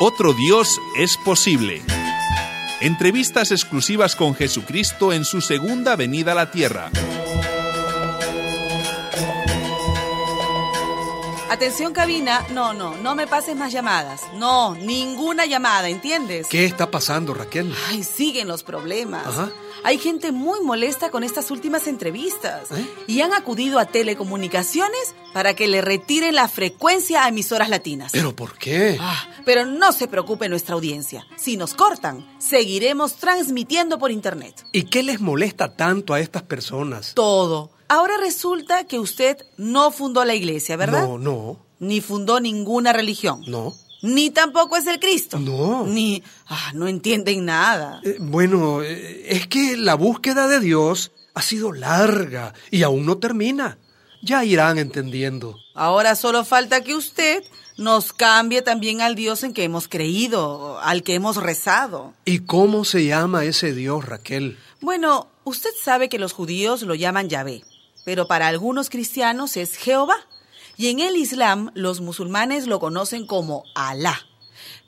Otro Dios es posible. Entrevistas exclusivas con Jesucristo en su segunda venida a la tierra. Atención cabina, no, no, no me pases más llamadas. No, ninguna llamada, ¿entiendes? ¿Qué está pasando, Raquel? Ay, siguen los problemas. Ajá. Hay gente muy molesta con estas últimas entrevistas ¿Eh? y han acudido a telecomunicaciones para que le retiren la frecuencia a emisoras latinas. ¿Pero por qué? Ah, pero no se preocupe nuestra audiencia. Si nos cortan, seguiremos transmitiendo por internet. ¿Y qué les molesta tanto a estas personas? Todo. Ahora resulta que usted no fundó la iglesia, ¿verdad? No, no, Ni fundó ninguna religión. no. Ni tampoco es el Cristo. No. Ni... Ah, no entienden nada. Eh, bueno, eh, es que la búsqueda de Dios ha sido larga y aún no termina. Ya irán entendiendo. Ahora solo falta que usted nos cambie también al Dios en que hemos creído, al que hemos rezado. ¿Y cómo se llama ese Dios, Raquel? Bueno, usted sabe que los judíos lo llaman Yahvé, pero para algunos cristianos es Jehová. Y en el Islam los musulmanes lo conocen como Alá.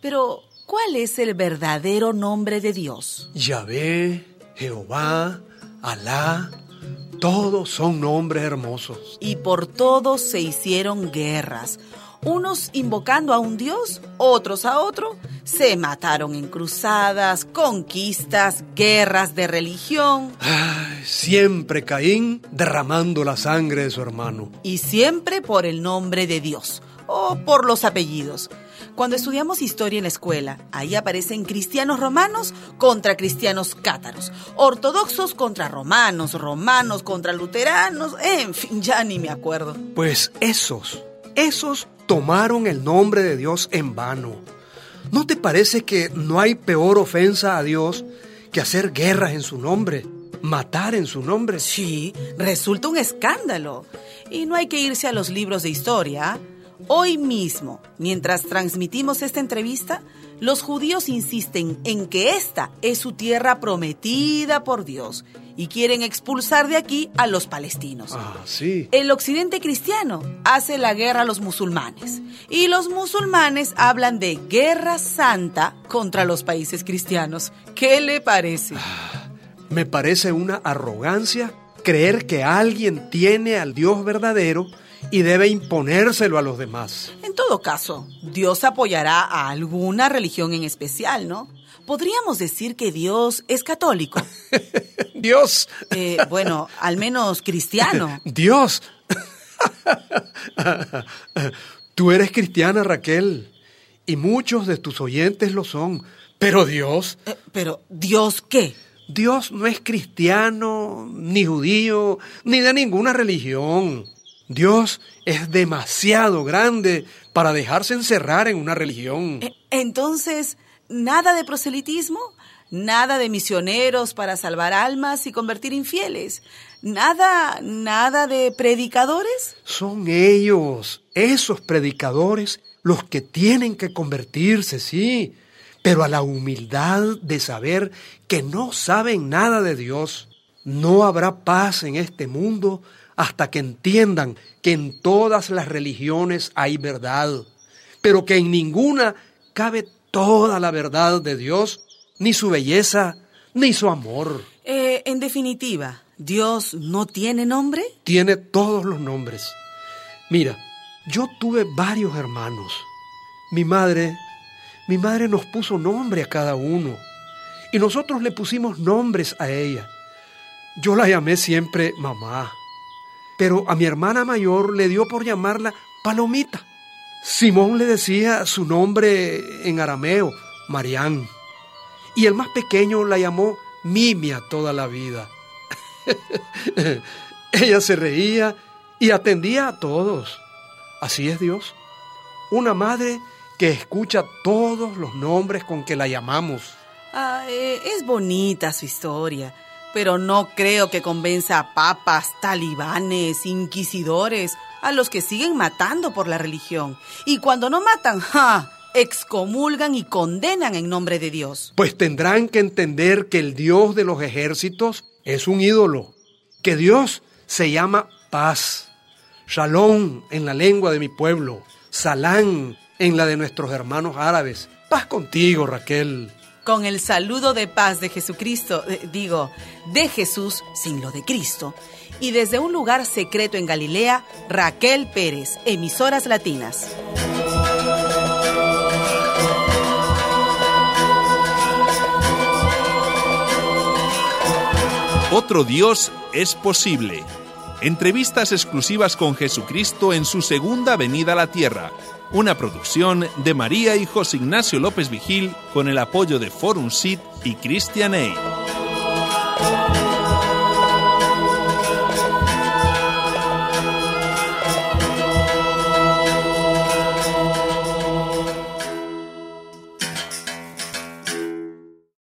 Pero, ¿cuál es el verdadero nombre de Dios? Yahvé, Jehová, Alá, todos son nombres hermosos. Y por todos se hicieron guerras. Unos invocando a un dios, otros a otro. Se mataron en cruzadas, conquistas, guerras de religión. Ay, siempre Caín derramando la sangre de su hermano. Y siempre por el nombre de Dios o por los apellidos. Cuando estudiamos historia en la escuela, ahí aparecen cristianos romanos contra cristianos cátaros, ortodoxos contra romanos, romanos contra luteranos, en fin, ya ni me acuerdo. Pues esos, esos tomaron el nombre de Dios en vano. ¿No te parece que no hay peor ofensa a Dios que hacer guerras en su nombre, matar en su nombre? Sí, resulta un escándalo. Y no hay que irse a los libros de historia. Hoy mismo, mientras transmitimos esta entrevista, los judíos insisten en que esta es su tierra prometida por Dios y quieren expulsar de aquí a los palestinos. Ah, sí. El occidente cristiano hace la guerra a los musulmanes y los musulmanes hablan de guerra santa contra los países cristianos. ¿Qué le parece? Me parece una arrogancia creer que alguien tiene al Dios verdadero y debe imponérselo a los demás. En todo caso, Dios apoyará a alguna religión en especial, ¿no? Podríamos decir que Dios es católico. Dios, Eh, bueno, al menos cristiano. Dios. Tú eres cristiana, Raquel, y muchos de tus oyentes lo son, pero Dios, Eh, pero, ¿Dios qué? Dios no es cristiano, ni judío, ni de ninguna religión. Dios es demasiado grande para dejarse encerrar en una religión. Eh, Entonces, ¿nada de proselitismo? ¿Nada de misioneros para salvar almas y convertir infieles? ¿Nada, nada de predicadores? Son ellos, esos predicadores, los que tienen que convertirse, sí, pero a la humildad de saber que no saben nada de Dios. No habrá paz en este mundo hasta que entiendan que en todas las religiones hay verdad, pero que en ninguna cabe toda la verdad de Dios, ni su belleza, ni su amor. Eh, en definitiva, ¿Dios no tiene nombre? tiene todos los nombres. Mira, yo tuve varios hermanos. Mi madre, mi madre nos puso nombre a cada uno y nosotros le pusimos nombres a ella. Yo la llamé siempre mamá, pero a mi hermana mayor le dio por llamarla Palomita. Simón le decía su nombre en arameo, Marián, y el más pequeño la llamó Mimia toda la vida. Ella se reía y atendía a todos. Así es Dios. Una madre que escucha todos los nombres con que la llamamos. Ah, eh, es bonita su historia, pero no creo que convenza a papas, talibanes, inquisidores, a los que siguen matando por la religión. Y cuando no matan, ¡ja! excomulgan y condenan en nombre de Dios. Pues tendrán que entender que el Dios de los ejércitos es un ídolo, que Dios se llama paz, shalom en la lengua de mi pueblo, salán en la de nuestros hermanos árabes, Paz contigo, Raquel. Con el saludo de paz de Jesucristo, eh, digo, de Jesús sin lo de Cristo. Y desde un lugar secreto en Galilea, Raquel Pérez, emisoras latinas. Otro Dios es posible. Entrevistas exclusivas con Jesucristo en su segunda venida a la tierra. Una producción de María y José Ignacio López Vigil con el apoyo de Forum Sit y Christian Aid.